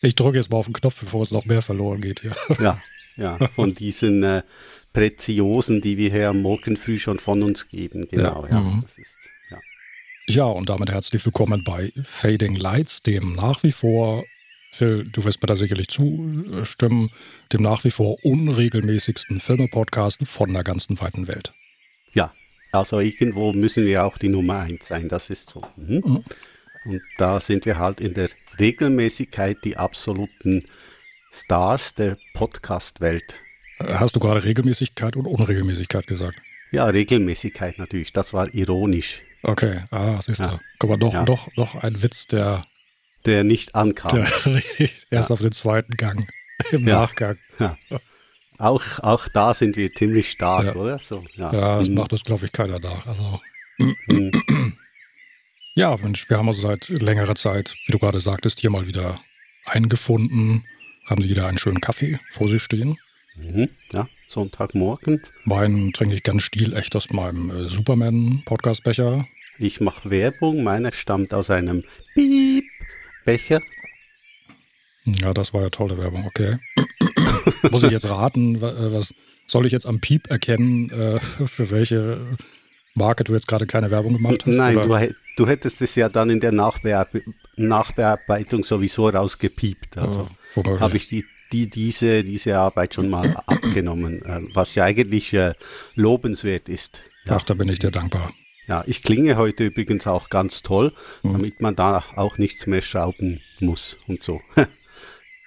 Ich drücke jetzt mal auf den Knopf, bevor es noch mehr verloren geht hier. Ja, ja, von diesen äh, Preziosen, die wir hier morgen früh schon von uns geben. Genau, ja. ja mhm. das ist, ja. ja, und damit herzlich willkommen bei Fading Lights, dem nach wie vor, Phil, du wirst mir da sicherlich zustimmen, dem nach wie vor unregelmäßigsten Filme-Podcast von der ganzen weiten Welt. Ja, also irgendwo müssen wir auch die Nummer eins sein, das ist so. Mhm. Mhm. Und da sind wir halt in der Regelmäßigkeit die absoluten Stars der Podcast-Welt. Hast du gerade Regelmäßigkeit und Unregelmäßigkeit gesagt? Ja, Regelmäßigkeit natürlich. Das war ironisch. Okay, ah, siehst du. Ja. Guck mal, doch, ja. doch, doch ein Witz, der. Der nicht ankam. Der, erst ja. auf den zweiten Gang, im. Nachgang. Auch, auch da sind wir ziemlich stark, oder? So, ja. das mhm. macht das, glaube ich, keiner nach. Also. Ja, Mensch, wir haben uns seit längerer Zeit, wie du gerade sagtest, hier mal wieder eingefunden. Haben Sie wieder einen schönen Kaffee vor sich stehen? Mhm, ja, Sonntagmorgen. Wein trinke ich ganz stilecht aus meinem äh, Superman-Podcastbecher. Ich mache Werbung. Meiner stammt aus einem Piep-Becher. Ja, das war ja tolle Werbung, okay. Muss ich jetzt raten, äh, was soll ich jetzt am Piep erkennen, äh, für welche Marke du jetzt gerade keine Werbung gemacht hast? Nein, du, du, hättest es ja dann in der Nachbearbe Nachbearbeitung sowieso rausgepiept. Also oh, habe ich die, die, diese, diese Arbeit schon mal abgenommen, äh, was ja eigentlich äh, lobenswert ist. Ja. Ach, da bin ich dir dankbar. Ja, ich klinge heute übrigens auch ganz toll, mhm. damit man da auch nichts mehr schrauben muss und so.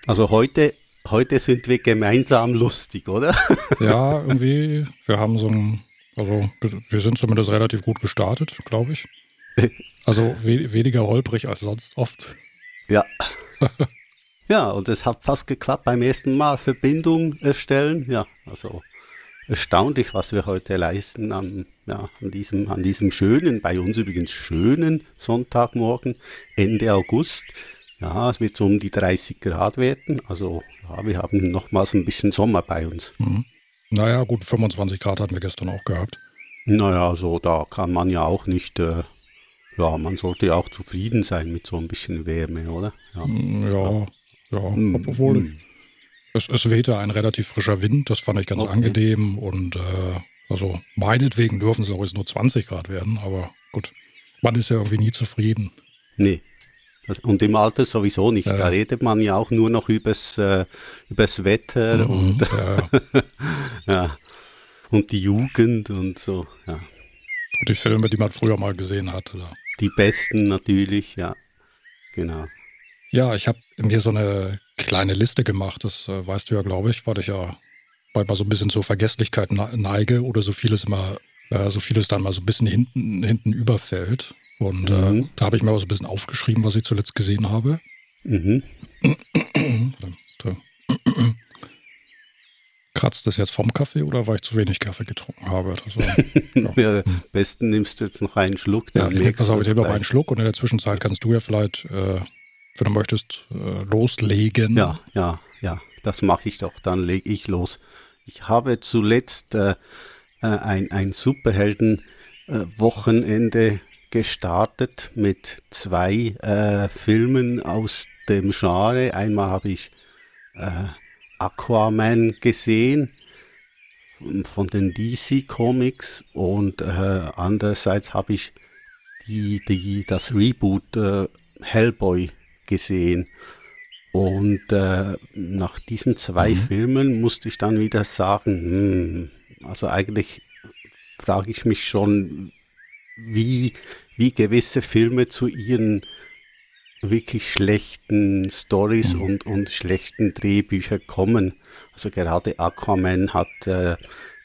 Also heute, heute sind wir gemeinsam lustig, oder? Ja, irgendwie, wir haben so ein also wir sind zumindest relativ gut gestartet, glaube ich. Also we weniger holprig als sonst oft. Ja. ja, und es hat fast geklappt beim ersten Mal Verbindung erstellen. Ja, also erstaunlich, was wir heute leisten an, ja, an, diesem, an diesem schönen, bei uns übrigens schönen Sonntagmorgen, Ende August. Ja, es wird so um die 30 Grad werden. Also ja, wir haben nochmals ein bisschen Sommer bei uns. Mhm. Naja, gut, 25 Grad hatten wir gestern auch gehabt. Naja, so da kann man ja auch nicht, äh, ja, man sollte ja auch zufrieden sein mit so ein bisschen Wärme, oder? Ja, mm, ja, ja. Mm, obwohl mm. Es, es wehte ein relativ frischer Wind, das fand ich ganz okay. angenehm und äh, also meinetwegen dürfen es auch jetzt nur 20 Grad werden, aber gut, man ist ja irgendwie nie zufrieden. Nee, und im Alter sowieso nicht. Ja. Da redet man ja auch nur noch übers, äh, übers Wetter mhm, und, ja. ja. und die Jugend und so. Ja. Und die Filme, die man früher mal gesehen hat. Oder? Die besten natürlich, ja. Genau. Ja, ich habe mir so eine kleine Liste gemacht. Das äh, weißt du ja, glaube ich, weil ich ja bei mal so ein bisschen zur Vergesslichkeit neige oder so vieles immer, äh, so vieles dann mal so ein bisschen hinten, hinten überfällt. Und äh, mhm. äh, da habe ich mir auch so ein bisschen aufgeschrieben, was ich zuletzt gesehen habe. Mhm. Kratzt das jetzt vom Kaffee oder weil ich zu wenig Kaffee getrunken habe? Also, ja. ja, besten nimmst du jetzt noch einen Schluck. Ja, ich nehme auf, ich nehme noch einen Schluck und in der Zwischenzeit kannst du ja vielleicht, äh, wenn du möchtest, äh, loslegen. Ja, ja, ja, das mache ich doch. Dann lege ich los. Ich habe zuletzt äh, äh ein, ein Superhelden-Wochenende gestartet mit zwei äh, Filmen aus dem Genre. Einmal habe ich äh, Aquaman gesehen von den DC Comics und äh, andererseits habe ich die, die, das Reboot äh, Hellboy gesehen. Und äh, nach diesen zwei mhm. Filmen musste ich dann wieder sagen, hm, also eigentlich frage ich mich schon, wie, wie gewisse Filme zu ihren wirklich schlechten Stories mhm. und, und schlechten Drehbüchern kommen. Also gerade Aquaman hat äh,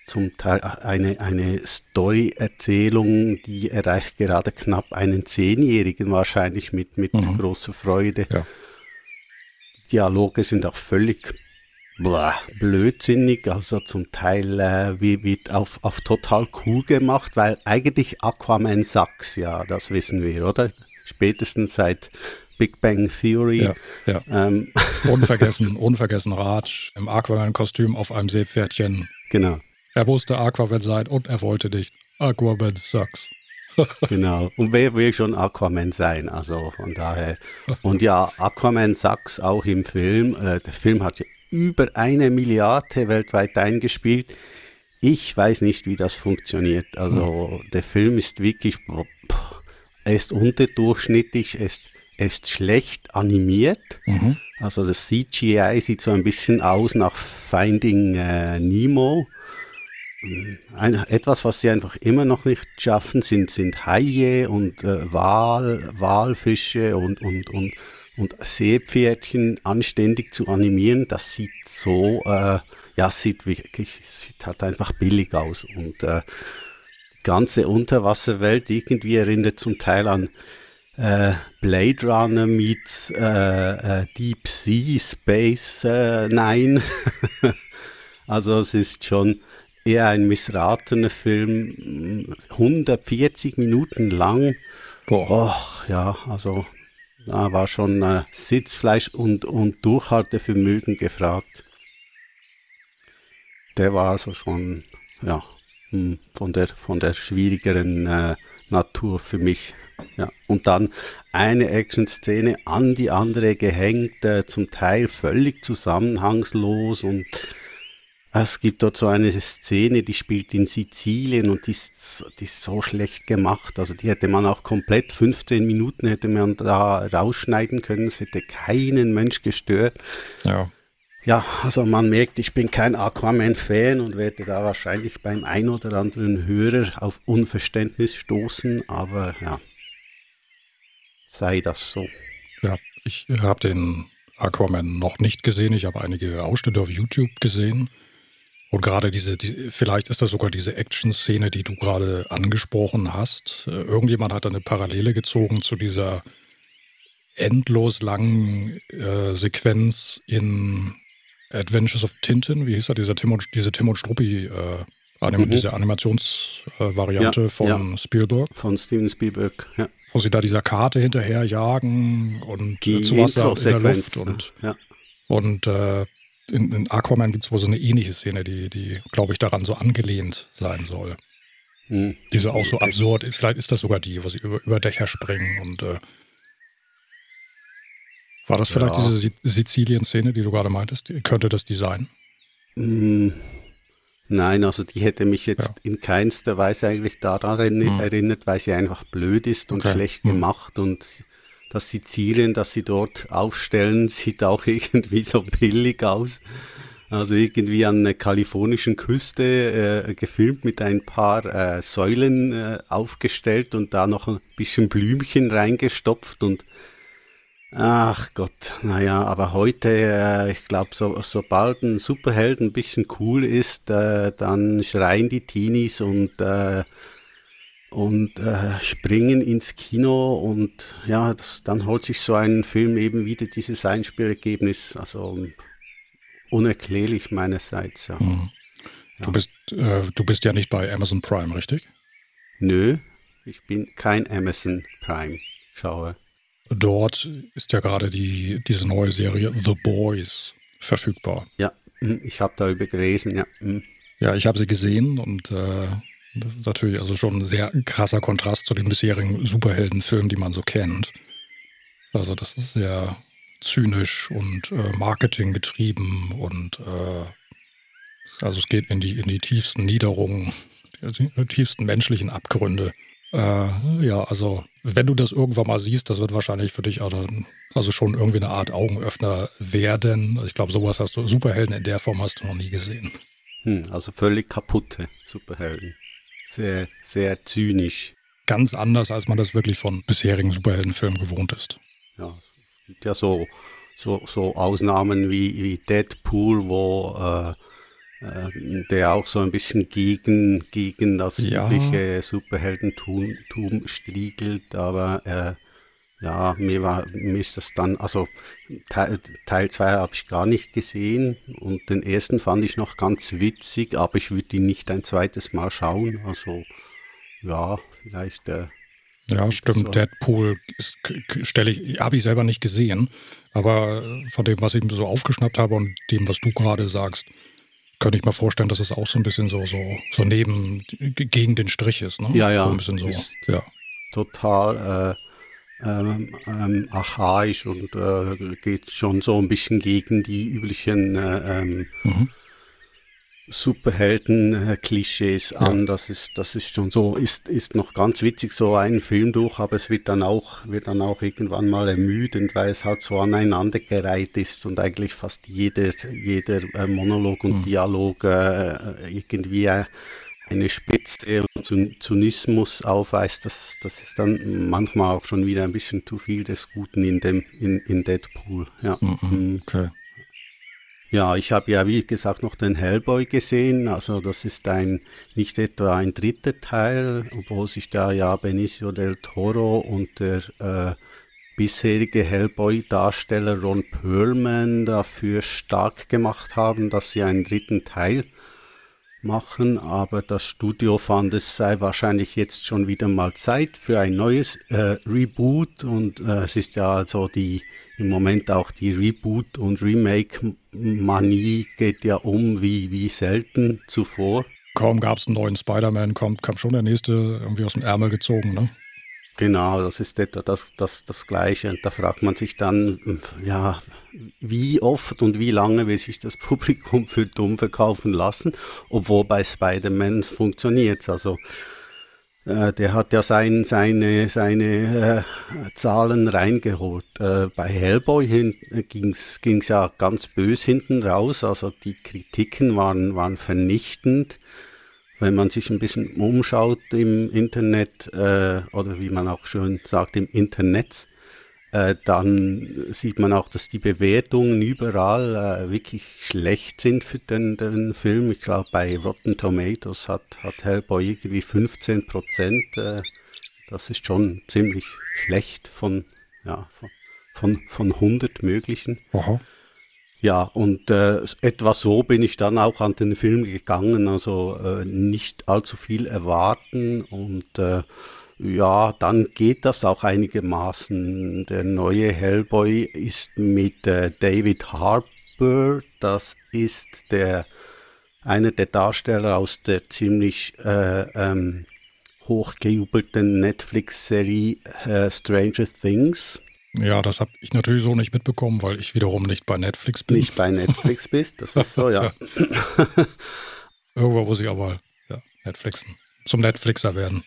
zum Teil eine, eine Story-Erzählung, die erreicht gerade knapp einen Zehnjährigen wahrscheinlich mit, mit mhm. großer Freude. Ja. Dialoge sind auch völlig blödsinnig, also zum Teil äh, wie, wie auf, auf total cool gemacht, weil eigentlich Aquaman Sachs, ja, das wissen wir, oder? Spätestens seit Big Bang Theory. Ja, ja. Ähm. Unvergessen, unvergessen Raj im Aquaman-Kostüm auf einem Seepferdchen. Genau. Er musste Aquaman sein und er wollte nicht. Aquaman sucks. genau. Und wer will schon Aquaman sein? Also von daher. Und ja, Aquaman sagt's auch im Film. Äh, der Film hat ja über eine Milliarde weltweit eingespielt. Ich weiß nicht, wie das funktioniert. Also mhm. der Film ist wirklich, er ist unterdurchschnittlich, er ist, er ist schlecht animiert. Mhm. Also das CGI sieht so ein bisschen aus nach Finding äh, Nemo. Ein, etwas, was sie einfach immer noch nicht schaffen, sind, sind Haie und äh, Wal, Walfische und, und, und, und Seepferdchen anständig zu animieren. Das sieht so, äh, ja, sieht wirklich, sieht halt einfach billig aus. Und äh, die ganze Unterwasserwelt irgendwie erinnert zum Teil an äh, Blade Runner meets äh, äh, Deep Sea Space äh, Nine. also es ist schon eher ein missratener Film, 140 Minuten lang. Boah. Och, ja, also da war schon äh, Sitzfleisch und, und Durchhaltevermögen gefragt. Der war also schon ja, hm, von, der, von der schwierigeren äh, Natur für mich. Ja. Und dann eine Action-Szene an die andere gehängt, äh, zum Teil völlig zusammenhangslos und es gibt dort so eine Szene, die spielt in Sizilien und die ist, die ist so schlecht gemacht. Also die hätte man auch komplett 15 Minuten hätte man da rausschneiden können. Es hätte keinen Mensch gestört. Ja. Ja, also man merkt, ich bin kein Aquaman-Fan und werde da wahrscheinlich beim ein oder anderen Hörer auf Unverständnis stoßen, aber ja, sei das so. Ja, ich habe den Aquaman noch nicht gesehen. Ich habe einige Ausschnitte auf YouTube gesehen. Und gerade diese, die, vielleicht ist das sogar diese Action-Szene, die du gerade angesprochen hast. Äh, irgendjemand hat eine Parallele gezogen zu dieser endlos langen äh, Sequenz in Adventures of Tintin. Wie hieß er? Dieser Tim und, diese Tim und Struppi, äh, Anim mhm. diese Animationsvariante ja, von ja. Spielberg. Von Steven Spielberg, ja. Wo sie da dieser Karte hinterherjagen und die zu Wasser in der Luft und, ja. und äh, in, in Aquaman gibt es wohl so eine ähnliche Szene, die, die glaube ich, daran so angelehnt sein soll. Hm. Diese auch so absurd, vielleicht ist das sogar die, wo sie über, über Dächer springen und äh, war das vielleicht ja. diese Sizilien-Szene, die du gerade meintest? Könnte das die sein? Hm. Nein, also die hätte mich jetzt ja. in keinster Weise eigentlich daran hm. erinnert, weil sie einfach blöd ist und okay. schlecht hm. gemacht und das Sizilien, das sie dort aufstellen, sieht auch irgendwie so billig aus. Also irgendwie an der kalifornischen Küste äh, gefilmt mit ein paar äh, Säulen äh, aufgestellt und da noch ein bisschen Blümchen reingestopft und ach Gott, naja, aber heute, äh, ich glaube, so, sobald ein Superheld ein bisschen cool ist, äh, dann schreien die Teenies und äh, und äh, springen ins Kino und ja, das, dann holt sich so ein Film eben wieder dieses Einspielergebnis, also unerklärlich meinerseits, ja. Mhm. Du, bist, äh, du bist ja nicht bei Amazon Prime, richtig? Nö, ich bin kein Amazon Prime-Schauer. Dort ist ja gerade die, diese neue Serie The Boys verfügbar. Ja, hm, ich habe darüber gelesen, ja. Hm. Ja, ich habe sie gesehen und äh, das ist natürlich also schon ein sehr krasser Kontrast zu den bisherigen Superheldenfilmen, die man so kennt. Also das ist sehr zynisch und äh, marketinggetrieben und äh, also es geht in die, in die tiefsten Niederungen, die, tiefsten menschlichen Abgründe. Äh, ja, also wenn du das irgendwann mal siehst, das wird wahrscheinlich für dich also, also schon irgendwie eine Art Augenöffner werden. Ich glaube, sowas hast du, Superhelden in der Form hast du noch nie gesehen. Hm, also völlig kaputte Superhelden sehr, sehr zynisch. Ganz anders, als man das wirklich von bisherigen Superheldenfilmen gewohnt ist. Ja, es gibt ja so, so, so Ausnahmen wie, wie Deadpool, wo äh, äh, der auch so ein bisschen gegen, gegen das ja. übliche Superheldentum striegelt, aber äh, ja, mir war mir ist das dann, also Teil 2 habe ich gar nicht gesehen und den ersten fand ich noch ganz witzig, aber ich würde ihn nicht ein zweites Mal schauen. Also ja, vielleicht. Äh, ja, stimmt. Deadpool stelle ich, habe ich selber nicht gesehen, aber von dem, was ich so aufgeschnappt habe und dem, was du gerade sagst, könnte ich mir vorstellen, dass es auch so ein bisschen so, so, so neben, gegen den Strich ist, ne? Ja, ja. So ein bisschen so, Ist- ja. total äh, ähm, ähm, archaisch und äh, geht schon so ein bisschen gegen die üblichen äh, ähm, Mhm. Superhelden-Klischees an. Das ist, das ist schon so, ist, ist noch ganz witzig, so einen Film durch, aber es wird dann auch, wird dann auch irgendwann mal ermüdend, weil es halt so aneinandergereiht ist und eigentlich fast jeder, jeder äh, Monolog und Dialog äh, irgendwie äh, eine Spitze und Zyn- Zynismus aufweist, das, das ist dann manchmal auch schon wieder ein bisschen zu viel des Guten in dem, in, in Deadpool. Ja. Mhm. Okay. Ja, ich habe ja wie gesagt noch den Hellboy gesehen. Also das ist ein nicht etwa ein dritter Teil, obwohl sich da ja Benicio del Toro und der äh, bisherige Hellboy-Darsteller Ron Perlman dafür stark gemacht haben, dass sie einen dritten Teil machen, aber das Studio fand, es sei wahrscheinlich jetzt schon wieder mal Zeit für ein neues äh, Reboot und äh, es ist ja also die im Moment auch die Reboot- und Remake-Manie geht ja um wie, wie selten zuvor. Kaum gab es einen neuen Spider-Man, kommt, kam schon der nächste irgendwie aus dem Ärmel gezogen, ne? Genau, das ist etwa das, das, das Gleiche. Und da fragt man sich dann, ja, wie oft und wie lange will sich das Publikum für dumm verkaufen lassen, obwohl bei Spider-Man funktioniert Also äh, der hat ja sein, seine, seine äh, Zahlen reingeholt. Äh, bei Hellboy ging es ja ganz bös hinten raus. Also die Kritiken waren, waren vernichtend wenn man sich ein bisschen umschaut im Internet äh, oder wie man auch schön sagt im Internet, äh, dann sieht man auch, dass die Bewertungen überall äh, wirklich schlecht sind für den, den Film. Ich glaube, bei Rotten Tomatoes hat, hat Hellboy irgendwie 15 Prozent. Äh, das ist schon ziemlich schlecht von, ja, von, von, von 100 möglichen. Aha. Ja, und äh, etwa so bin ich dann auch an den Film gegangen, also äh, nicht allzu viel erwarten und äh, ja, dann geht das auch einigermaßen. Der neue Hellboy ist mit äh, David Harbour, das ist der einer der Darsteller aus der ziemlich äh, ähm, hochgejubelten Netflix-Serie äh, Stranger Things. Ja, das habe ich natürlich so nicht mitbekommen, weil ich wiederum nicht bei Netflix bin. Nicht bei Netflix bist, das ist so, ja. Irgendwo muss ich aber ja, Netflixen. Zum Netflixer werden.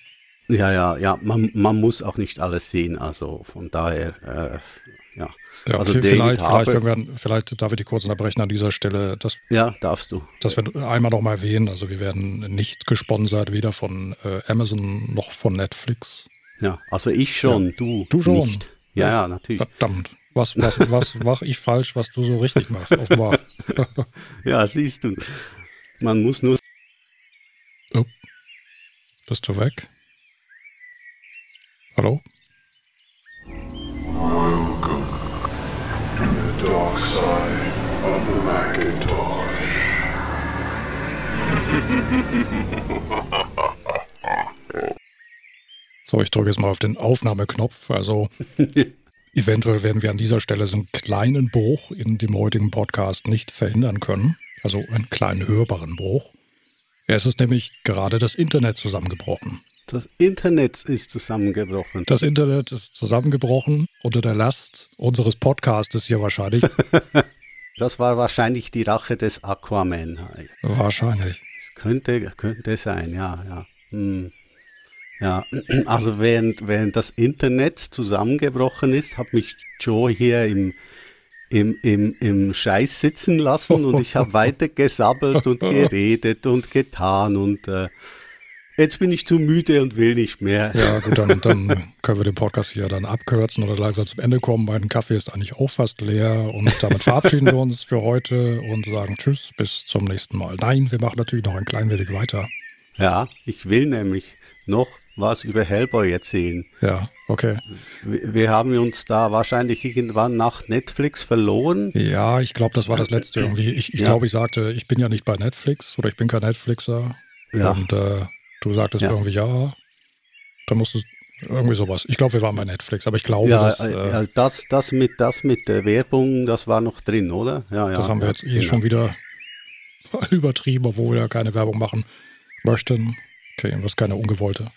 Ja, ja, ja, man, man muss auch nicht alles sehen, also von daher, äh, ja. Ja, also vielleicht, vielleicht, wir, vielleicht darf ich dich kurz unterbrechen an dieser Stelle, dass, Ja, darfst du. dass wir einmal noch mal erwähnen, also wir werden nicht gesponsert, weder von äh, Amazon noch von Netflix. Ja, also ich schon, du, Du schon. nicht. Ja, ja, natürlich. Verdammt. Was, was, was mache ich falsch, was du so richtig machst? Offenbar. Ja, siehst du. Man muss nur Bist du weg? Hallo? the dark side of the Macintosh. So, ich drücke jetzt mal auf den Aufnahmeknopf. Also eventuell werden wir an dieser Stelle so einen kleinen Bruch in dem heutigen Podcast nicht verhindern können. Also einen kleinen hörbaren Bruch. Es ist nämlich gerade das Internet zusammengebrochen. Das Internet ist zusammengebrochen. Das Internet ist zusammengebrochen unter der Last unseres Podcastes hier wahrscheinlich. Das war wahrscheinlich die Rache des Aquaman. wahrscheinlich. Es könnte, könnte sein, ja, ja. Hm. Ja, also während, während das Internet zusammengebrochen ist, hat mich Joe hier im, im, im, im Scheiß sitzen lassen und ich habe weiter gesabbelt und geredet und getan und äh, jetzt bin ich zu müde und will nicht mehr. Ja, gut, dann, dann können wir den Podcast hier dann abkürzen oder langsam zum Ende kommen. Mein Kaffee ist eigentlich auch fast leer und damit verabschieden wir uns für heute und sagen Tschüss, bis zum nächsten Mal. Nein, wir machen natürlich noch ein klein wenig weiter. Ja, ich will nämlich noch was über Hellboy erzählen. Ja, okay. Wir, wir haben uns da wahrscheinlich irgendwann nach Netflix verloren. Ja, ich glaube, das war das letzte irgendwie. Ich, ich Ja. glaube, ich sagte, ich bin ja nicht bei Netflix oder ich bin kein Netflixer. Ja. Und äh, du sagtest Ja. irgendwie ja. Dann musstest irgendwie sowas. Ich glaube, wir waren bei Netflix, aber ich glaube, Ja, das, äh, äh, äh, das, das mit, das mit der Werbung, das war noch drin, oder? Ja, ja. das haben wir jetzt eh genau. schon wieder übertrieben, obwohl wir ja keine Werbung machen möchten. Okay, was keine ungewollte.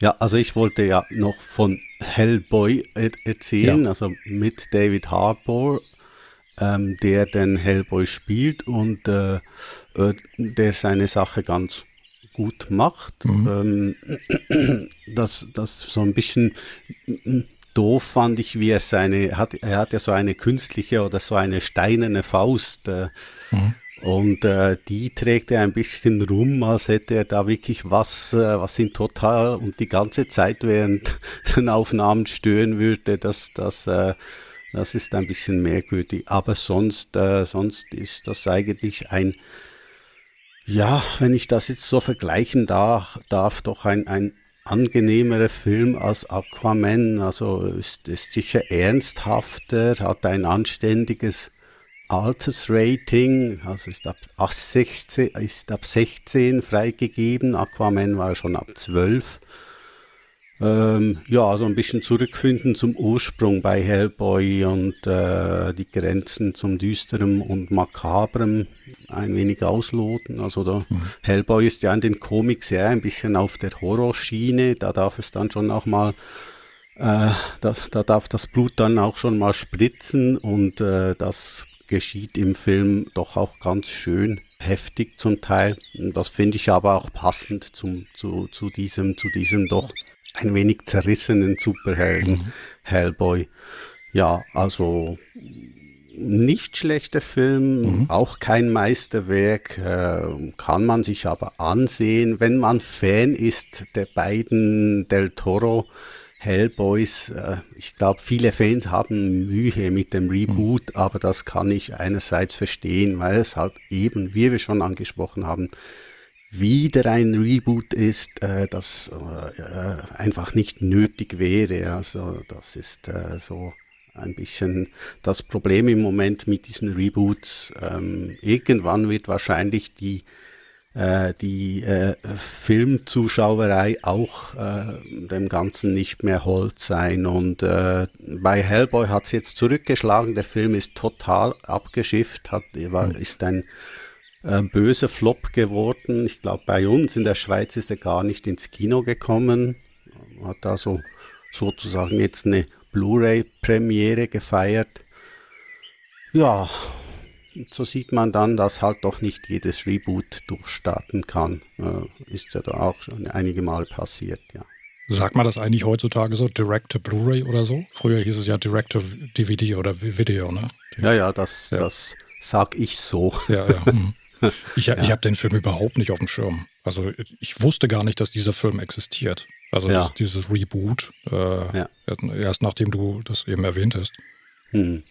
Ja, also ich wollte ja noch von Hellboy er erzählen, ja. also mit David Harbour, ähm, der den Hellboy spielt und äh, äh, der seine Sache ganz gut macht. Mhm. Ähm, das, das so ein bisschen doof fand ich, wie er seine, hat, er hat ja so eine künstliche oder so eine steinerne Faust. Äh, mhm. Und äh, die trägt er ein bisschen rum, als hätte er da wirklich was, äh, was ihn total und die ganze Zeit während den Aufnahmen stören würde. Das, das, äh, das ist ein bisschen merkwürdig. Aber sonst, äh, sonst ist das eigentlich ein, ja, wenn ich das jetzt so vergleichen darf, darf doch ein, ein angenehmerer Film als Aquaman. Also ist, ist sicher ernsthafter, hat ein anständiges Altersrating, also ist ab, 16, ist ab 16 freigegeben, Aquaman war schon ab 12. Ähm, ja, also ein bisschen zurückfinden zum Ursprung bei Hellboy und äh, die Grenzen zum Düsterem und Makabrem ein wenig ausloten. Also da, mhm. Hellboy ist ja in den Comics sehr ein bisschen auf der Horrorschiene, da darf es dann schon auch mal äh, da, da darf das Blut dann auch schon mal spritzen und äh, das geschieht im Film doch auch ganz schön heftig zum Teil. Das finde ich aber auch passend zum, zu, zu, diesem, zu diesem doch ein wenig zerrissenen Superhelden mhm. Hellboy. Ja, also nicht schlechter Film, mhm. auch kein Meisterwerk, äh, kann man sich aber ansehen, wenn man Fan ist der beiden Del Toro Hellboys, äh, ich glaube, viele Fans haben Mühe mit dem Reboot, mhm. aber das kann ich einerseits verstehen, weil es halt eben, wie wir schon angesprochen haben, wieder ein Reboot ist, äh, das äh, einfach nicht nötig wäre. Also das ist so ein bisschen das Problem im Moment mit diesen Reboots. Ähm, irgendwann wird wahrscheinlich die äh, die äh, Filmzuschauerei auch äh, dem Ganzen nicht mehr hold sein. Und äh, bei Hellboy hat es jetzt zurückgeschlagen. Der Film ist total abgeschifft, hat, war, hm. ist ein äh, böser Flop geworden. Ich glaube, bei uns in der Schweiz ist er gar nicht ins Kino gekommen. Hat also sozusagen jetzt eine Blu-ray-Premiere gefeiert. Ja, so sieht man dann, dass halt doch nicht jedes Reboot durchstarten kann. Äh, ist ja da auch schon einige Mal passiert, ja. Sagt man das eigentlich heutzutage so, Direct to Blu-ray oder so? Früher hieß es ja Direct to DVD oder Video, ne? Ja, ja, das, ja. das sag ich so. Ja, ja. Hm. Ich, ja. ich habe den Film überhaupt nicht auf dem Schirm. Also ich wusste gar nicht, dass dieser Film existiert. Also ja. dieses Reboot, äh, ja. erst nachdem du das eben erwähnt hast. Hm.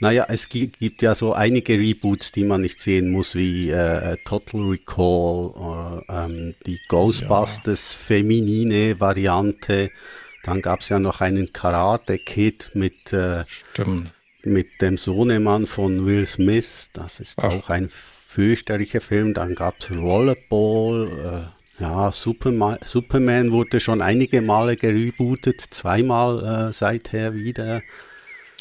Naja, es gibt ja so einige Reboots, die man nicht sehen muss, wie äh, Total Recall, äh, ähm, die Ghostbusters ja. feminine Variante. Dann gab es ja noch einen Karate Kid mit, äh, mit dem Sohnemann von Will Smith. Das ist Ach. auch ein fürchterlicher Film. Dann gab es Rollerball. Äh, ja, Superman, Superman wurde schon einige Male gerebootet, zweimal äh, seither wieder.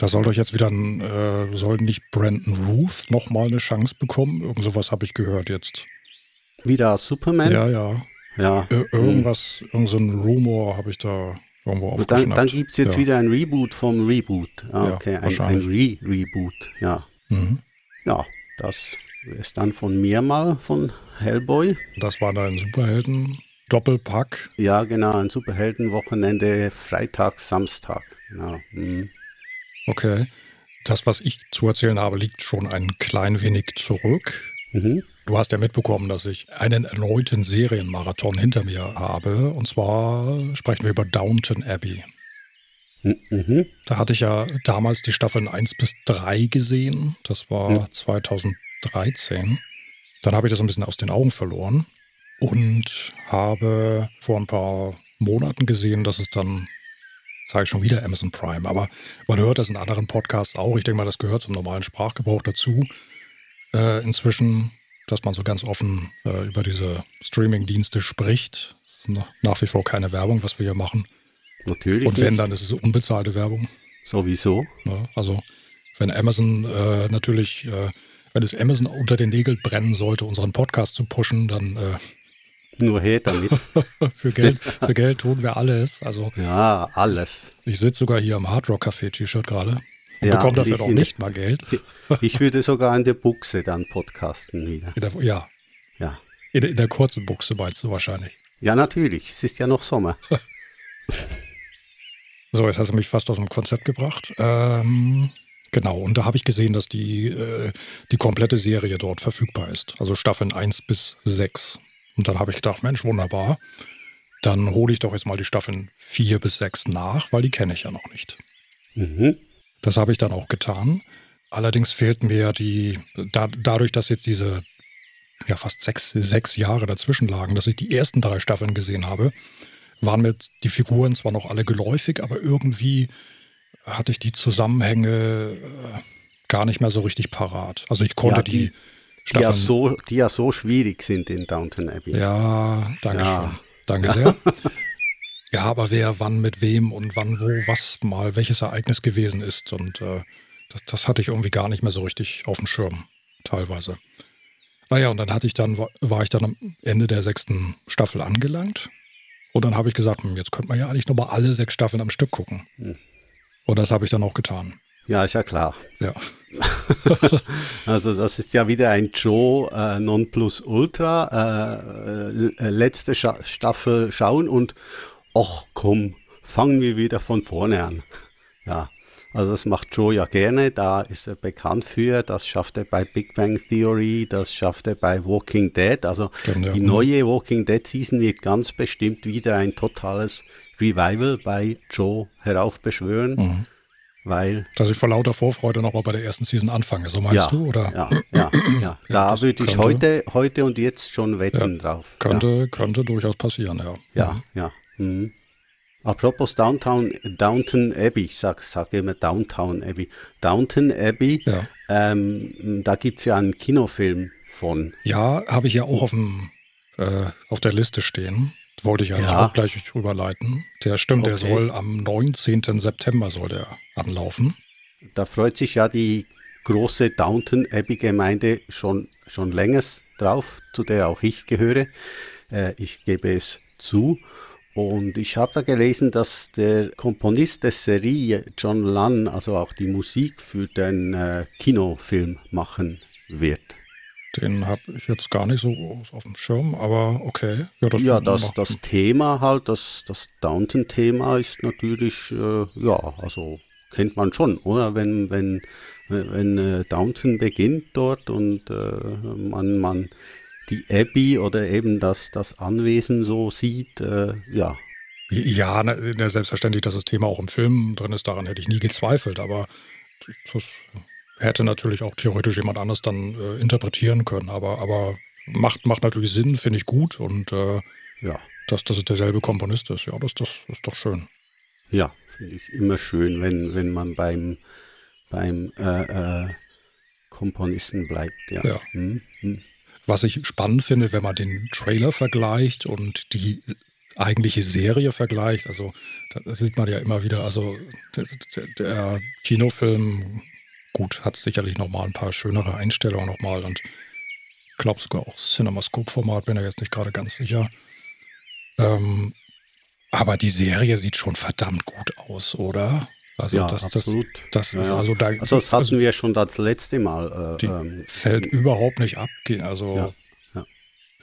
Da soll doch jetzt wieder ein, äh, soll nicht Brandon Ruth nochmal eine Chance bekommen? Irgend sowas habe ich gehört jetzt. Wieder Superman? Ja, ja. Ja. Ir irgendwas, hm. irgend so ein Rumor habe ich da irgendwo aufgeschnappt. Dann, dann gibt es jetzt ja. wieder ein Reboot vom Reboot. Ah, okay, ja, ein, ein Re-Reboot, ja. Mhm. Ja, das ist dann von mir mal, von Hellboy. Das war dein Superhelden. Doppelpack. Ja, genau, ein Superheldenwochenende, Freitag, Samstag. Genau. Mhm. Okay. Das, was ich zu erzählen habe, liegt schon ein klein wenig zurück. Mhm. Du hast ja mitbekommen, dass ich einen erneuten Serienmarathon hinter mir habe. Und zwar sprechen wir über Downton Abbey. Mhm. Da hatte ich ja damals die Staffeln 1 bis 3 gesehen. Das war mhm. 2013. Dann habe ich das ein bisschen aus den Augen verloren und habe vor ein paar Monaten gesehen, dass es dann sage ich schon wieder Amazon Prime, aber man hört das in anderen Podcasts auch. Ich denke mal, das gehört zum normalen Sprachgebrauch dazu. Äh, inzwischen, dass man so ganz offen äh, über diese Streaming-Dienste spricht. Das ist nach wie vor keine Werbung, was wir hier machen. Natürlich. Und wenn, dann ist es unbezahlte Werbung. Sowieso. Ja, also, wenn Amazon äh, natürlich äh, wenn es Amazon unter den Nägeln brennen sollte, unseren Podcast zu pushen, dann äh, Nur her damit. für, Geld, für Geld tun wir alles. Also ja, alles. ich sitze sogar hier am Hard Rock Café T-Shirt gerade und Ja, bekomme dafür in- nicht mal Geld. Ich würde sogar in der Buchse dann podcasten wieder. Der, ja, Ja. in der, in der kurzen Buchse meinst du wahrscheinlich. Ja, natürlich. Es ist ja noch Sommer. So, jetzt hast du mich fast aus dem Konzept gebracht. Ähm, genau, und da habe ich gesehen, dass die, äh, die komplette Serie dort verfügbar ist. Also Staffeln 1 bis 6. Und dann habe ich gedacht, Mensch, wunderbar. Dann hole ich doch jetzt mal die Staffeln 4 bis 6 nach, weil die kenne ich ja noch nicht. Mhm. Das habe ich dann auch getan. Allerdings fehlten mir die, da, dadurch, dass jetzt diese ja fast sechs, sechs Jahre dazwischen lagen, dass ich die ersten drei Staffeln gesehen habe, waren mir die Figuren zwar noch alle geläufig, aber irgendwie hatte ich die Zusammenhänge äh, gar nicht mehr so richtig parat. Also ich konnte Ja, die, die- Die ja, so, die ja so schwierig sind in Downton Abbey. Ja, danke Ja. schön. Danke sehr. ja, aber wer wann mit wem und wann wo was mal welches Ereignis gewesen ist und äh, das, das hatte ich irgendwie gar nicht mehr so richtig auf dem Schirm, teilweise. Naja, und dann hatte ich dann, war ich dann am Ende der sechsten Staffel angelangt. Und dann habe ich gesagt, hm, jetzt könnte man ja eigentlich nochmal alle sechs Staffeln am Stück gucken. Hm. Und das habe ich dann auch getan. Ja, ist ja klar. Ja. Also das ist ja wieder ein Joe äh, Nonplusultra. Äh, äh, letzte Scha Staffel schauen und ach komm, fangen wir wieder von vorne an. Ja, also das macht Joe ja gerne. Da ist er bekannt für. Das schafft er bei Big Bang Theory. Das schafft er bei Walking Dead. Also Stimmt, ja. die neue Walking Dead Season wird ganz bestimmt wieder ein totales Revival bei Joe heraufbeschwören. Mhm. Weil Dass ich vor lauter Vorfreude nochmal bei der ersten Season anfange, so meinst ja, du? Oder Ja, ja, ja. Da würde ich könnte- heute, heute und jetzt schon wetten drauf. könnte, könnte durchaus passieren, ja. Ja, ja. ja. Mhm. Apropos Downtown, Downton Abbey, ich sag, sag immer Downtown Abbey. Downton Abbey, Ja. ähm, da gibt es ja einen Kinofilm von. Ja, habe ich ja auch auf, dem, äh, auf der Liste stehen. Wollte ich eigentlich Ja. auch gleich rüberleiten. Der stimmt, der Okay. soll am 19. September soll der anlaufen. Da freut sich ja die große Downton Abbey Gemeinde schon, schon längst drauf, zu der auch ich gehöre. Äh, ich gebe es zu. Und ich habe da gelesen, dass der Komponist der Serie, John Lunn, also auch die Musik für den äh, Kinofilm machen wird. Den habe ich jetzt gar nicht so auf dem Schirm, aber okay. Ja, das, ja, das, das Thema halt, das, das Downton-Thema ist natürlich, äh, ja, also kennt man schon, oder? Wenn, wenn, wenn äh, Downton beginnt dort und äh, man, man die Abbey oder eben das, das Anwesen so sieht, äh, ja, Ja, na, selbstverständlich, dass das Thema auch im Film drin ist, daran hätte ich nie gezweifelt, aber das hätte natürlich auch theoretisch jemand anders dann äh, interpretieren können, aber, aber macht, macht natürlich Sinn, finde ich gut und äh, ja, dass das derselbe Komponist ist, ja, das, das ist doch schön. ja, finde ich immer schön, wenn, wenn man beim, beim äh, äh, Komponisten bleibt, ja. Ja. Hm, hm. Was ich spannend finde, wenn man den Trailer vergleicht und die eigentliche Serie vergleicht, also da sieht man ja immer wieder, also der, der Kinofilm, gut, hat sicherlich nochmal ein paar schönere Einstellungen nochmal und ich glaube sogar auch CinemaScope-Format, bin ja jetzt nicht gerade ganz sicher. Ähm, aber die Serie sieht schon verdammt gut aus, oder? Also ja, das, absolut. das, das Ja, ist also da Also das hatten wir schon das letzte Mal. Äh, die ähm, fällt überhaupt nicht ab, also Ja,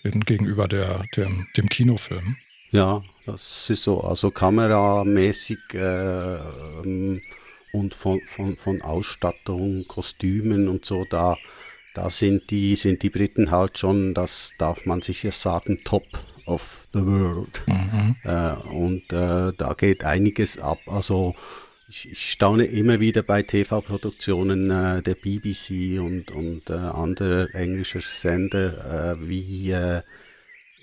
gegenüber der, dem, dem Kinofilm. ja, das ist so, also kameramäßig äh, ähm, und von, von, von Ausstattung, Kostümen und so, da, da sind die, sind die Briten halt schon, das darf man sicher sagen, top of the world. Mhm. Äh, und äh, da geht einiges ab. Also ich, ich staune immer wieder bei TV-Produktionen äh, der BBC und, und äh, anderer englischer Sender, äh, wie, äh,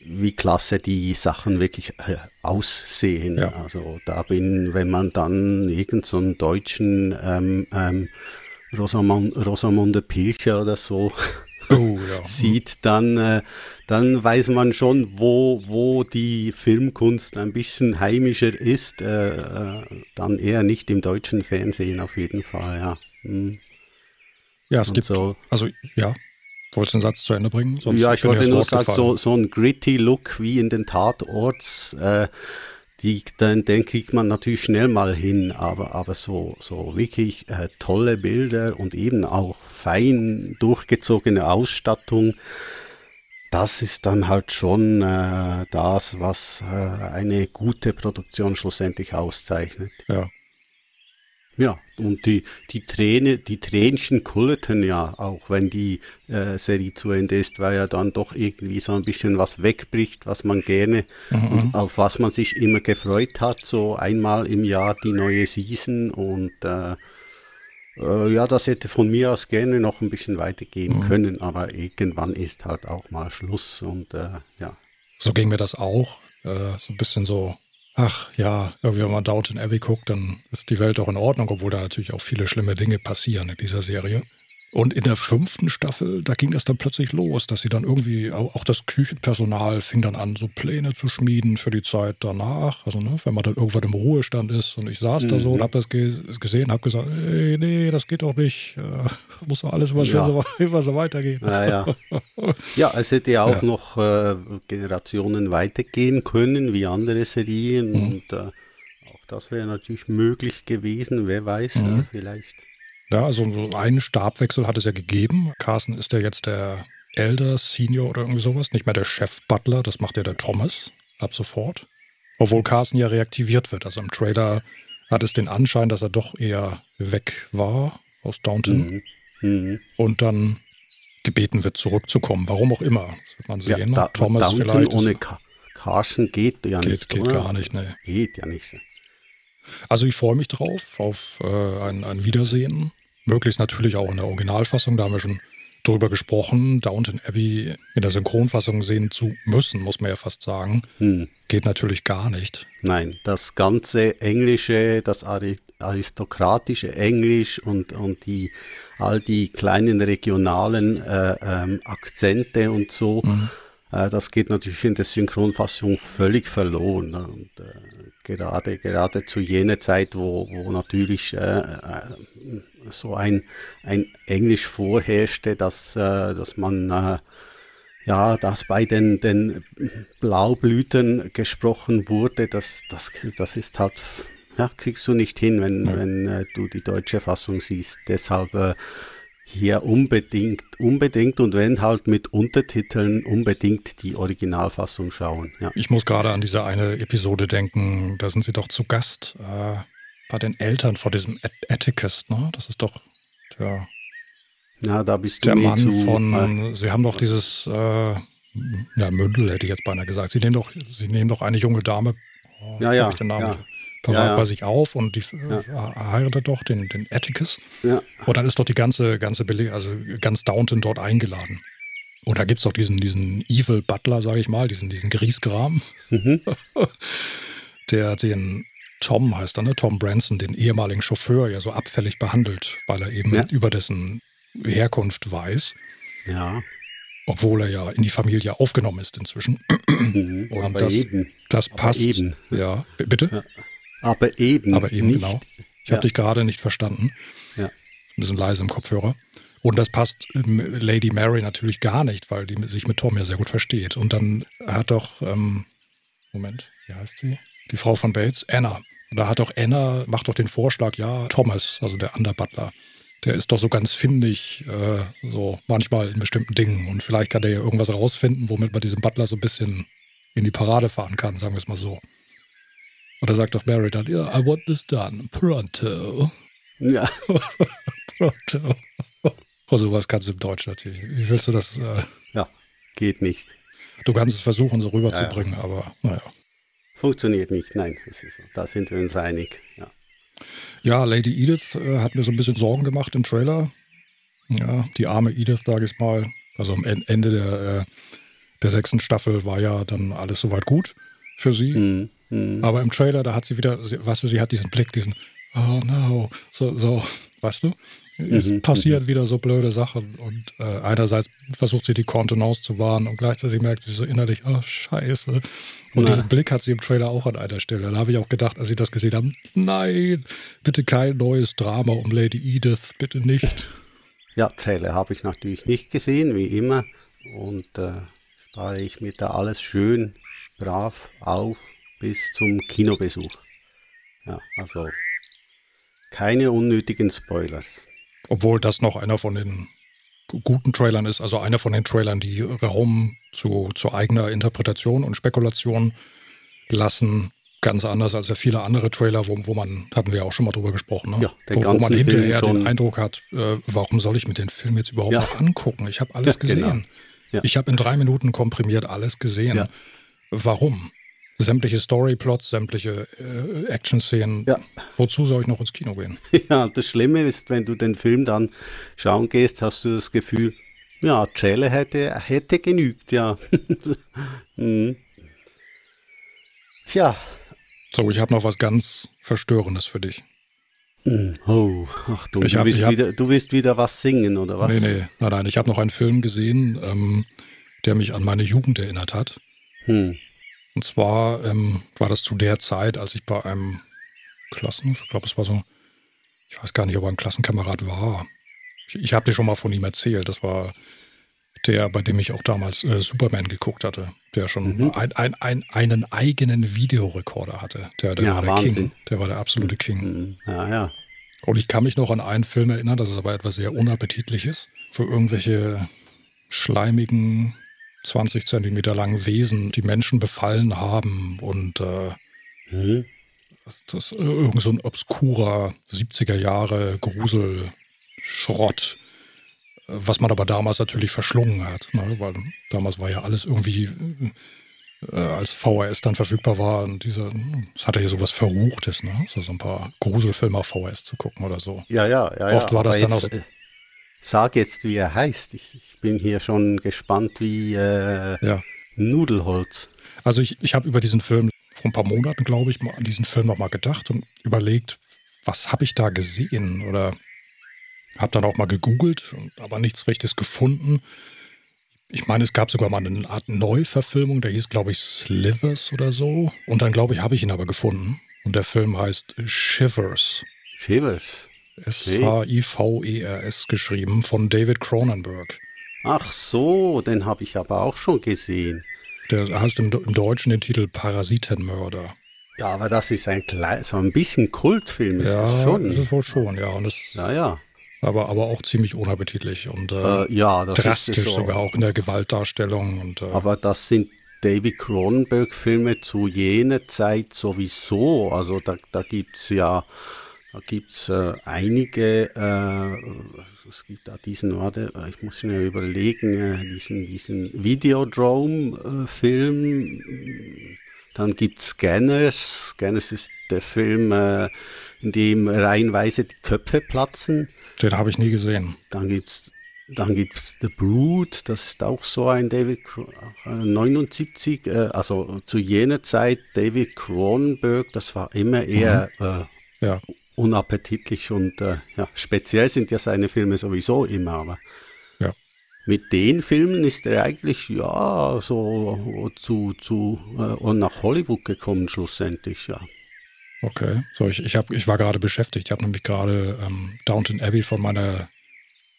wie klasse die Sachen wirklich äh, aussehen. Ja. Also da bin, wenn man dann irgendeinen so einen deutschen ähm, ähm, Rosamund, Rosamunde Pilcher oder so Oh, ja. sieht, dann, äh, dann weiß man schon, wo, wo die Filmkunst ein bisschen heimischer ist. Äh, äh, dann eher nicht im deutschen Fernsehen auf jeden Fall, ja. Hm. Ja, es Und gibt, so. also ja, wolltest du den Satz zu Ende bringen? Sonst ja, ich wollte nur sagen, so, so ein gritty Look wie in den Tatorts, äh, die, den, den kriegt man natürlich schnell mal hin, aber, aber so, so wirklich äh, tolle Bilder und eben auch fein durchgezogene Ausstattung, das ist dann halt schon äh, das, was äh, eine gute Produktion schlussendlich auszeichnet. Ja. Ja, und die, die Träne, die Tränchen kullerten ja, auch wenn die äh, Serie zu Ende ist, weil ja dann doch irgendwie so ein bisschen was wegbricht, was man gerne und auf was man sich immer gefreut hat, so einmal im Jahr die neue Season und äh, äh, ja, das hätte von mir aus gerne noch ein bisschen weitergehen können, aber irgendwann ist halt auch mal Schluss und äh, ja. So ging mir das auch. Äh, so ein bisschen so, ach ja, irgendwie wenn man Downton Abbey guckt, dann ist die Welt auch in Ordnung, obwohl da natürlich auch viele schlimme Dinge passieren in dieser Serie. Und in der fünften Staffel, da ging das dann plötzlich los, dass sie dann irgendwie, auch das Küchenpersonal fing dann an, so Pläne zu schmieden für die Zeit danach. Also, ne, wenn man dann irgendwann im Ruhestand ist und ich saß da so und habe das ge gesehen, habe gesagt, ey, nee, das geht doch nicht. Äh, muss doch alles immer, Ja. so, immer so weitergehen. Naja. ja, es hätte ja auch Ja. noch äh, Generationen weitergehen können wie andere Serien Mhm. und äh, auch das wäre natürlich möglich gewesen, wer weiß, Mhm. äh, vielleicht. Ja, also so einen Stabwechsel hat es ja gegeben. Carsten ist ja jetzt der Elder, Senior oder irgendwie sowas, nicht mehr der Chef-Butler, das macht ja der Thomas ab sofort. Obwohl Carsten ja reaktiviert wird. Also im Trailer hat es den Anschein, dass er doch eher weg war aus Downton Mhm. Mhm. und dann gebeten wird, zurückzukommen. Warum auch immer. Das wird man Ja, sehen. da, Thomas Downton vielleicht. ohne Carson geht ja Geht- nicht. geht oder? gar nicht, ne. Geht ja nicht. Also ich freue mich drauf, auf äh, ein, ein Wiedersehen. Möglichst natürlich auch in der Originalfassung, da haben wir schon drüber gesprochen. Downton Abbey in der Synchronfassung sehen zu müssen, muss man ja fast sagen. Hm. Geht natürlich gar nicht. Nein, das ganze Englische, das Ari aristokratische Englisch und, und die, all die kleinen regionalen äh, ähm, Akzente und so, äh, das geht natürlich in der Synchronfassung völlig verloren. Und äh, gerade, gerade zu jener Zeit, wo, wo natürlich äh, äh, so ein, ein Englisch vorherrschte, dass, äh, dass man äh, ja, dass bei den, den Blaublütern gesprochen wurde, das, das, das ist halt, ja, kriegst du nicht hin, wenn, wenn äh, du die deutsche Fassung siehst. Deshalb äh, hier unbedingt, unbedingt und wenn halt mit Untertiteln unbedingt die Originalfassung schauen. Ja. Ich muss gerade an diese eine Episode denken, da sind sie doch zu Gast äh, bei den Eltern vor diesem At Atticus, ne? Das ist doch der, ja, da bist du der Mann zu, äh, von, sie haben doch dieses, äh, ja, Mündel hätte ich jetzt beinahe gesagt. Sie nehmen doch, sie nehmen doch eine junge Dame, oh, Ja, ja, hab ich den Namen ja. Parat Ja, ja. bei sich auf und die äh, heiratet doch den, den Atticus. ja, Und dann ist doch die ganze, ganze Bele also ganz Downton dort eingeladen. Und da gibt es doch diesen, diesen Evil Butler, sage ich mal, diesen, diesen Griesgram, mhm. der den Tom heißt er, ne? Tom Branson, den ehemaligen Chauffeur, ja so abfällig behandelt, weil er eben Ja. über dessen Herkunft weiß, ja, obwohl er ja in die Familie aufgenommen ist inzwischen. mhm. Und das- eben, Das passt. eben. Ja, bitte? Aber eben, Aber eben, nicht, genau. Ich Ja. habe dich gerade nicht verstanden. Ja. Ein bisschen leise im Kopfhörer. Und das passt ähm, Lady Mary natürlich gar nicht, weil die sich mit Tom ja sehr gut versteht. Und dann hat doch, ähm, Moment, wie heißt sie? Die Frau von Bates, Anna. Und da hat doch Anna, macht doch den Vorschlag, ja, Thomas, also der Underbutler, der ist doch so ganz findig, äh, so manchmal in bestimmten Dingen. Und vielleicht kann der ja irgendwas rausfinden, womit man diesen Butler so ein bisschen in die Parade fahren kann, sagen wir es mal so. Und da sagt doch Mary dann, ja, I want this done pronto. Ja, Pronto. Oh, sowas kannst du im Deutsch natürlich. Wie willst du das? Äh, ja, geht nicht. du kannst es versuchen, so rüberzubringen, aber naja. Funktioniert nicht, nein, das ist so. Da sind wir uns einig. Ja. Ja, Lady Edith äh, hat mir so ein bisschen Sorgen gemacht im Trailer. Ja, die arme Edith, sage ich mal. Also am En- Ende der, äh, der sechsten Staffel war ja dann alles soweit gut für sie. Mhm. Mhm. Aber im Trailer, da hat sie wieder, weißt du, sie hat diesen Blick, diesen, oh no, so, so weißt du? Es Mhm, passieren wieder so blöde Sachen und äh, einerseits versucht sie die Kontenance zu wahren und gleichzeitig merkt sie so innerlich, oh scheiße. Und Na. diesen Blick hat sie im Trailer auch an einer Stelle. Da habe ich auch gedacht, als sie das gesehen haben, nein, bitte kein neues Drama um Lady Edith, bitte nicht. Ja, Trailer habe ich natürlich nicht gesehen, wie immer. Und äh, spare ich mir da alles schön brav auf bis zum Kinobesuch. Ja, also keine unnötigen Spoilers. Obwohl das noch einer von den guten Trailern ist, also einer von den Trailern, die Raum zu, zu eigener Interpretation und Spekulation lassen. Ganz anders als ja viele andere Trailer, wo, wo man, hatten wir auch schon mal drüber gesprochen, ne? Ja, wo, wo man hinterher den Eindruck hat, äh, warum soll ich mir den Film jetzt überhaupt Ja. noch angucken? Ich habe alles Ja, gesehen. genau. Ich habe in drei Minuten komprimiert alles gesehen. Warum? Sämtliche Storyplots, sämtliche äh, Action-Szenen. Ja. Wozu soll ich noch ins Kino gehen? Ja, das Schlimme ist, wenn du den Film dann schauen gehst, hast du das Gefühl, ja, Trailer hätte, hätte genügt, ja. Hm. Tja. So, ich habe noch was ganz Verstörendes für dich. Hm. Oh, Ich du, hab- willst ich hab- wieder, du willst wieder was singen, oder was? Nee, nee, nein, nein. Ich habe noch einen Film gesehen, ähm, der mich an meine Jugend erinnert hat. Hm. Und zwar ähm, war das zu der Zeit, als ich bei einem Klassen, ich glaube, es war so, ich weiß gar nicht, ob er ein Klassenkamerad war. Ich, ich habe dir schon mal von ihm erzählt. Das war der, bei dem ich auch damals äh, Superman geguckt hatte, der schon Mhm. ein, ein, ein, einen eigenen Videorekorder hatte. Der, der Ja, war der Wahnsinn. King. Der war der absolute King. Hm. Ja, ja. Und ich kann mich noch an einen Film erinnern, das ist aber etwas sehr Unappetitliches, wo irgendwelche schleimigen, 20 Zentimeter langen Wesen die Menschen befallen haben und äh, Hm. das, das äh, irgend so ein obskurer 70er Jahre Gruselschrott, äh, was man aber damals natürlich verschlungen hat, ne? weil damals war ja alles irgendwie äh, als VHS dann verfügbar war und dieser, es hatte ja sowas Verruchtes, ne? so, so ein paar Gruselfilme auf VHS zu gucken oder so. Ja, ja, ja. ja. Oft war das Aber dann jetzt, auch- äh, Sag jetzt, wie er heißt. Ich, ich bin hier schon gespannt wie äh, Ja. Nudelholz. Also ich, ich habe über diesen Film vor ein paar Monaten, glaube ich, mal an diesen Film nochmal gedacht und überlegt, was habe ich da gesehen? Oder habe dann auch mal gegoogelt, und aber nichts Richtiges gefunden. Ich meine, es gab sogar mal eine Art Neuverfilmung, der hieß, glaube ich, Slivers oder so. Und dann, glaube ich, habe ich ihn aber gefunden. Und der Film heißt Shivers. Shivers. S-H-I-V-E-R-S geschrieben von David Cronenberg. Ach so, den habe ich aber auch schon gesehen. Der heißt im, im Deutschen den Titel Parasitenmörder. Ja, aber das ist ein klein, so ein bisschen Kultfilm ist das ja, schon. ist es wohl schon, ja. Und es, ja, ja. aber, aber auch ziemlich unappetitlich und äh, Äh, ja, das drastisch ist so. sogar auch in der Gewaltdarstellung. Und, äh, Aber das sind David Cronenberg-Filme zu jener Zeit sowieso. Also da, da gibt es ja da gibt's, äh, einige, äh, es gibt da diesen, warte, äh, ich muss schnell überlegen, äh, diesen, diesen Videodrome-Film. Dann gibt es Scanners. Scanners ist der Film, äh, in dem reihenweise die Köpfe platzen. den habe ich nie gesehen. Dann gibt's dann gibt's The Brood, das ist auch so ein David äh, 79, äh, also zu jener Zeit David Cronenberg, das war immer eher äh, Ja, unappetitlich und äh, ja, speziell sind ja seine Filme sowieso immer, aber Ja. mit den Filmen ist er eigentlich ja so zu, zu äh, und nach Hollywood gekommen schlussendlich, ja. okay. So, ich, ich, hab, ich war gerade beschäftigt. Ich habe nämlich gerade ähm, Downton Abbey von meiner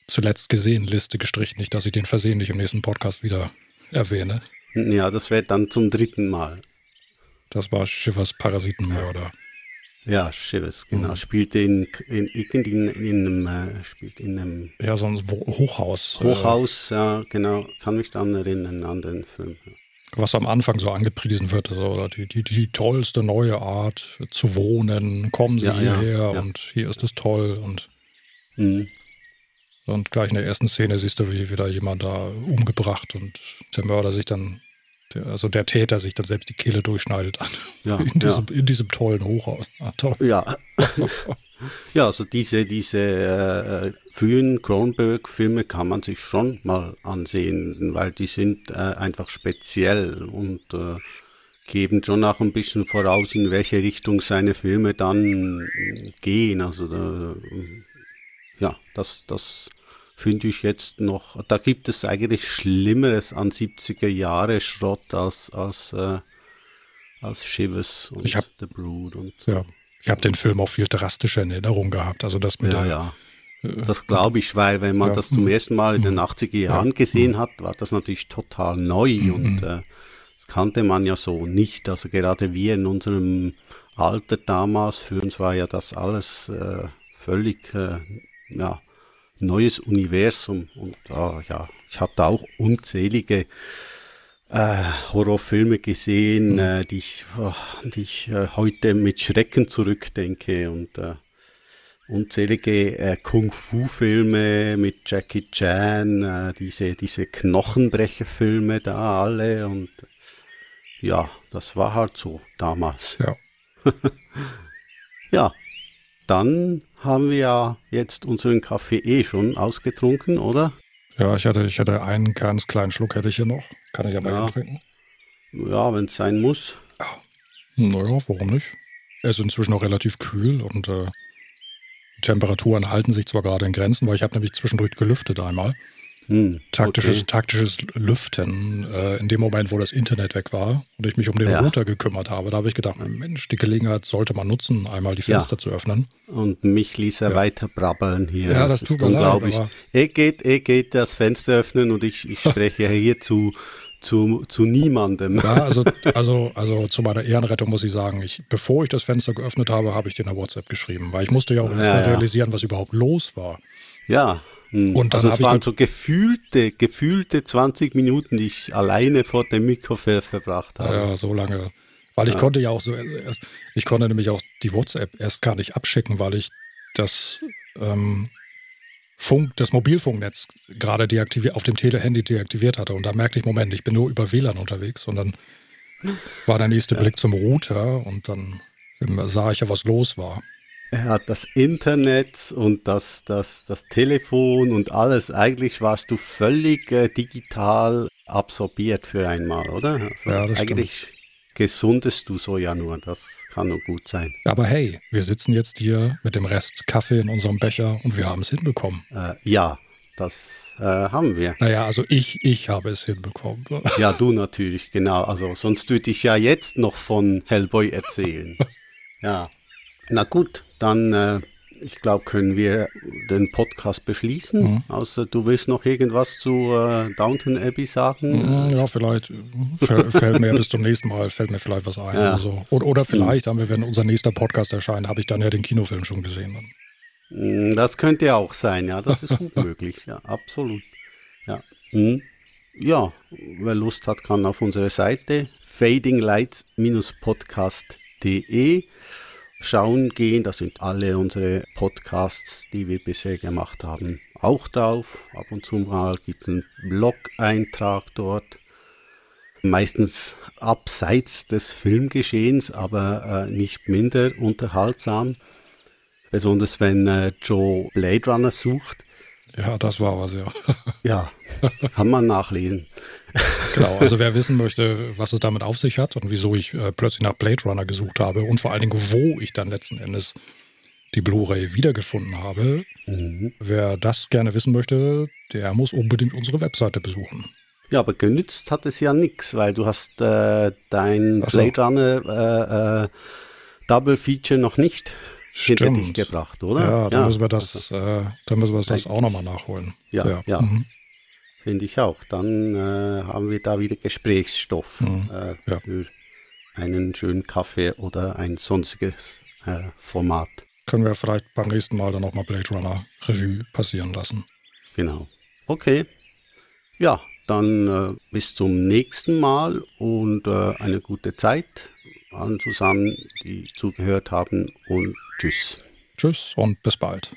zuletzt gesehen Liste gestrichen. Nicht, dass ich den versehentlich im nächsten Podcast wieder erwähne. Ja, das wird dann zum dritten Mal. Das war Schiffers Parasitenmörder. Ja, Shivers, genau. Mhm. Spielte in, in, in, in einem, äh, spielt in einem Ja, so ein Hochhaus. Hochhaus, ja, genau. Kann mich dann erinnern an den Film. Äh, was am Anfang so angepriesen wird, so, oder die, die, die tollste neue Art zu wohnen. Kommen Sie Ja, ja, hierher ja. und hier ist es toll. Und, Mhm. und gleich in der ersten Szene siehst du, wie wieder jemand da umgebracht und der Mörder sich dann, der, also der Täter sich dann selbst die Kehle durchschneidet an, Ja, in, diesem, in diesem tollen Hochhaus. Ah, toll. Ja. ja, also diese, diese äh, frühen Cronenberg-Filme kann man sich schon mal ansehen, weil die sind äh, einfach speziell und äh, geben schon auch ein bisschen voraus, in welche Richtung seine Filme dann gehen. Also da, ja, das, das finde ich jetzt noch, da gibt es eigentlich Schlimmeres an 70er Jahre Schrott als, als, äh, als Shivers und Ich hab- The Brood und Ja. Ich habe den Film auch viel drastischer in Erinnerung gehabt. Also das mit ja, der ja. Das glaube ich, weil wenn man Ja. das zum ersten Mal in den 80er Jahren gesehen hat, war das natürlich total neu und äh, das kannte man ja so nicht. Also gerade wir in unserem Alter damals, für uns war ja das alles äh, völlig äh, ja, neues Universum. Und ah, ja, ich habe da auch unzählige äh, Horrorfilme gesehen, äh, die ich, oh, die ich äh, heute mit Schrecken zurückdenke. Und äh, unzählige äh, Kung-Fu-Filme mit Jackie Chan, äh, diese, diese Knochenbrecher-Filme da alle. Und ja, das war halt so damals. Ja. Ja, dann haben wir ja jetzt unseren Kaffee eh schon ausgetrunken, oder? Ja, ich hatte, ich hatte einen ganz kleinen Schluck hätte ich hier noch. Kann ich aber Ja. trinken. Ja, wenn es sein muss. Naja, warum nicht? Er ist inzwischen auch relativ kühl und äh, die Temperaturen halten sich zwar gerade in Grenzen, weil ich habe nämlich zwischendurch gelüftet einmal. Hm, Taktisches, okay. taktisches Lüften. Äh, in dem Moment, wo das Internet weg war und ich mich um den Ja. Router gekümmert habe, da habe ich gedacht, Mensch, die Gelegenheit sollte man nutzen, einmal die Ja. Fenster zu öffnen. Und mich ließ er weiter brabbeln hier. Ja, das ist tut mir leid, unglaublich. aber- Er geht, er geht das Fenster öffnen und ich, ich spreche hier zu, zu, zu niemandem. Ja, also, also, also zu meiner Ehrenrettung muss ich sagen, ich, bevor ich das Fenster geöffnet habe, habe ich dir eine WhatsApp geschrieben, weil ich musste ja auch erst Ja, mal ja. realisieren, was überhaupt los war. Ja. Hm. Und also es waren so gefühlte, gefühlte 20 Minuten, die ich alleine vor dem Mikro ver verbracht habe. Ja, so lange. Weil ich konnte ja auch so erst, ich konnte nämlich auch die WhatsApp erst gar nicht abschicken, weil ich das ähm, Funk, das Mobilfunknetz gerade deaktiviert, auf dem Telehandy deaktiviert hatte. Und da merkte ich, Moment, ich bin nur über WLAN unterwegs. Und dann war der nächste Blick zum Router und dann sah ich ja, was los war. Er hat das Internet und das, das, das Telefon und alles. Eigentlich warst du völlig äh, digital absorbiert für einmal, oder? Also Ja, das eigentlich gesundest du so ja nur. Das kann nur gut sein. Aber hey, wir sitzen jetzt hier mit dem Rest Kaffee in unserem Becher und wir haben es hinbekommen. Äh, ja, das äh, haben wir. Naja, also ich, ich habe es hinbekommen. Ja, du natürlich, genau. Also sonst würde ich ja jetzt noch von Hellboy erzählen. Ja. Na gut, dann, äh, ich glaube, können wir den Podcast beschließen. Mhm. Außer du willst noch irgendwas zu äh, Downton Abbey sagen. Ja, vielleicht fäll- fällt mir bis zum nächsten Mal fällt mir vielleicht was ein. Ja. Oder, so. oder, oder vielleicht haben wir, wenn unser nächster Podcast erscheint, habe ich dann ja den Kinofilm schon gesehen. Das könnte auch sein, ja, das ist gut möglich, ja, absolut. Ja. Hm. ja, wer Lust hat, kann auf unsere Seite fadinglights-podcast.de schauen gehen. Da sind alle unsere Podcasts, die wir bisher gemacht haben, auch drauf. Ab und zu mal gibt es einen Blog-Eintrag dort. Meistens abseits des Filmgeschehens, aber äh, nicht minder unterhaltsam. Besonders wenn äh, Joe Blade Runner sucht. Ja, das war was, ja. Ja, kann man nachlesen. genau, also wer wissen möchte, was es damit auf sich hat und wieso ich äh, plötzlich nach Blade Runner gesucht habe und vor allen Dingen, wo ich dann letzten Endes die Blu-ray wiedergefunden habe, Mhm. wer das gerne wissen möchte, der muss unbedingt unsere Webseite besuchen. Ja, aber genützt hat es ja nichts, weil du hast äh, dein so. Blade Runner äh, äh, Double Feature noch nicht hinter dich Stimmt. gebracht, oder? Ja, dann müssen wir also, das, äh, dann müssen wir das auch nochmal nachholen. Ja, ja. Mhm. Finde ich auch. Dann äh, haben wir da wieder Gesprächsstoff Mhm. äh, Ja. für einen schönen Kaffee oder ein sonstiges äh, Format. Können wir vielleicht beim nächsten Mal dann nochmal Blade Runner Revue passieren lassen. Genau. Okay. Ja, dann äh, bis zum nächsten Mal und äh, eine gute Zeit allen zusammen, die zugehört haben und tschüss. Tschüss und bis bald.